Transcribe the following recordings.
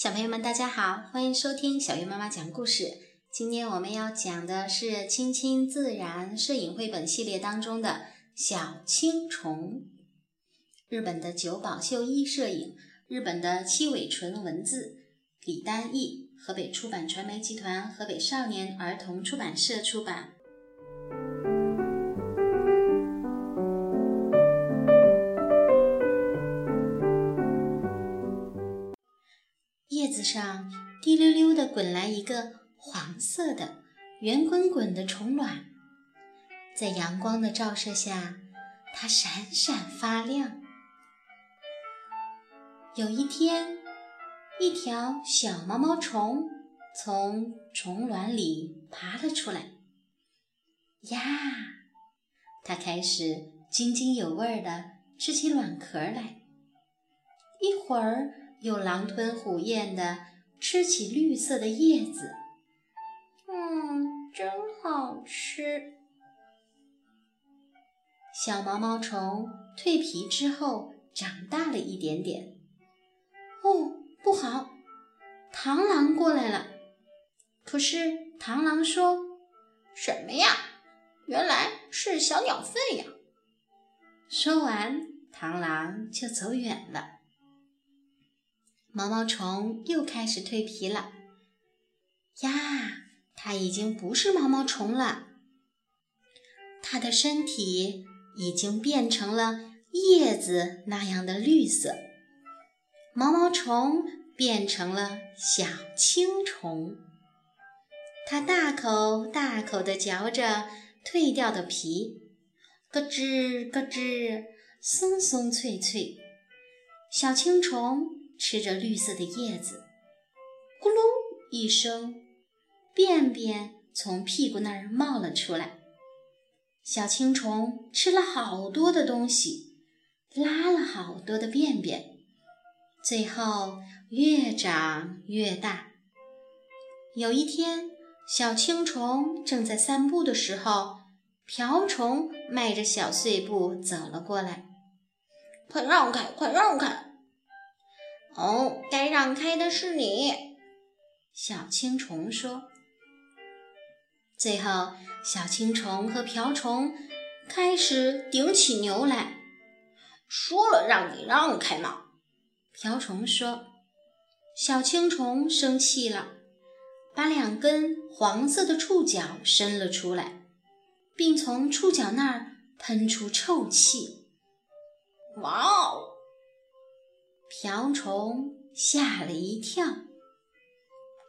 小朋友们，大家好，欢迎收听小月妈妈讲故事。今天我们要讲的是《亲亲自然》摄影绘本系列当中的《小青虫》。日本的久保秀一摄影，日本的七尾纯文字，李丹译，河北出版传媒集团河北少年儿童出版社出版。子上滴溜溜地滚来一个黄色的圆滚滚的虫卵，在阳光的照射下，它闪闪发亮。有一天，一条小毛毛虫从虫卵里爬了出来。呀，它开始津津有味地吃起卵壳来。一会儿。又狼吞虎咽地吃起绿色的叶子，嗯，真好吃。小毛毛虫蜕皮之后长大了一点点。哦，不好！螳螂过来了。可是螳螂说：“什么呀？原来是小鸟粪呀！”说完，螳螂就走远了。毛毛虫又开始蜕皮了，呀，它已经不是毛毛虫了，它的身体已经变成了叶子那样的绿色，毛毛虫变成了小青虫，它大口大口地嚼着蜕掉的皮，咯吱咯吱，松松脆脆，小青虫。吃着绿色的叶子，咕噜一声，便便从屁股那儿冒了出来。小青虫吃了好多的东西，拉了好多的便便，最后越长越大。有一天，小青虫正在散步的时候，瓢虫迈着小碎步走了过来。“快让开，快让开！”哦，该让开的是你，小青虫说。最后，小青虫和瓢虫开始顶起牛来。说了让你让开嘛，瓢虫说。小青虫生气了，把两根黄色的触角伸了出来，并从触角那儿喷出臭气。哇哦！瓢虫吓了一跳，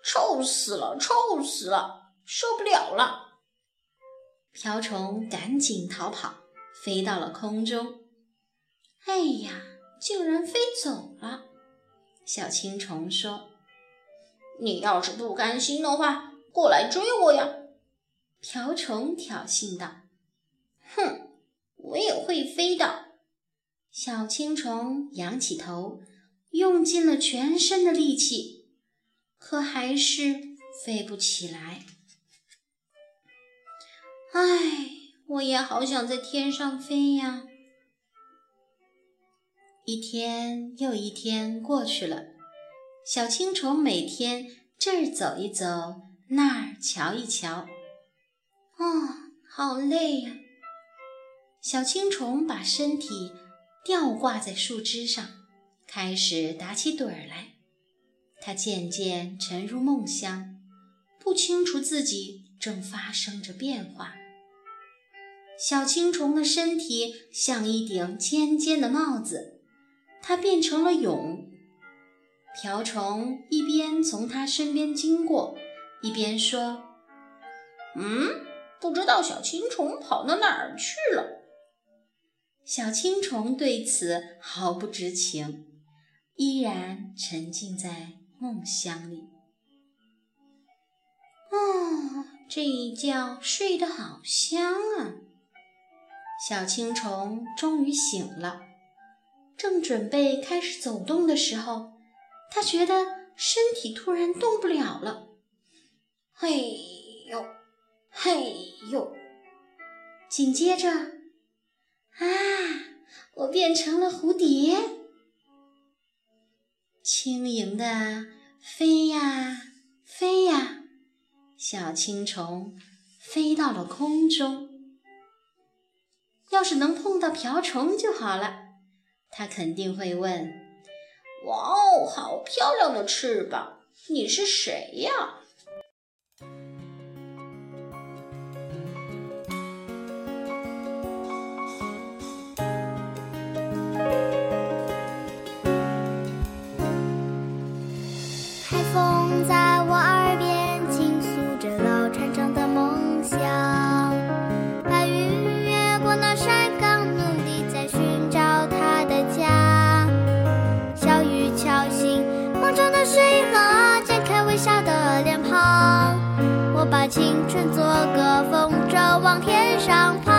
臭死了，臭死了，受不了了！瓢虫赶紧逃跑，飞到了空中。哎呀，竟然飞走了！小青虫说：“你要是不甘心的话，过来追我呀！”瓢虫挑衅道。“哼，我也会飞的。”小青虫仰起头。用尽了全身的力气，可还是飞不起来。唉，我也好想在天上飞呀！一天又一天过去了，小青虫每天这儿走一走，那儿瞧一瞧，啊，好累呀！小青虫把身体吊挂在树枝上。开始打起盹儿来，他渐渐沉入梦乡，不清楚自己正发生着变化。小青虫的身体像一顶尖尖的帽子，它变成了蛹。瓢虫一边从它身边经过，一边说：“嗯，不知道小青虫跑到哪儿去了。”小青虫对此毫不知情。依然沉浸在梦乡里。哦，这一觉睡得好香啊！小青虫终于醒了，正准备开始走动的时候，它觉得身体突然动不了了。嘿呦，嘿呦！紧接着，啊，我变成了蝴蝶。轻盈地飞呀飞呀，小青虫飞到了空中。要是能碰到瓢虫就好了，它肯定会问：“哇哦，好漂亮的翅膀！你是谁呀？”往天上跑，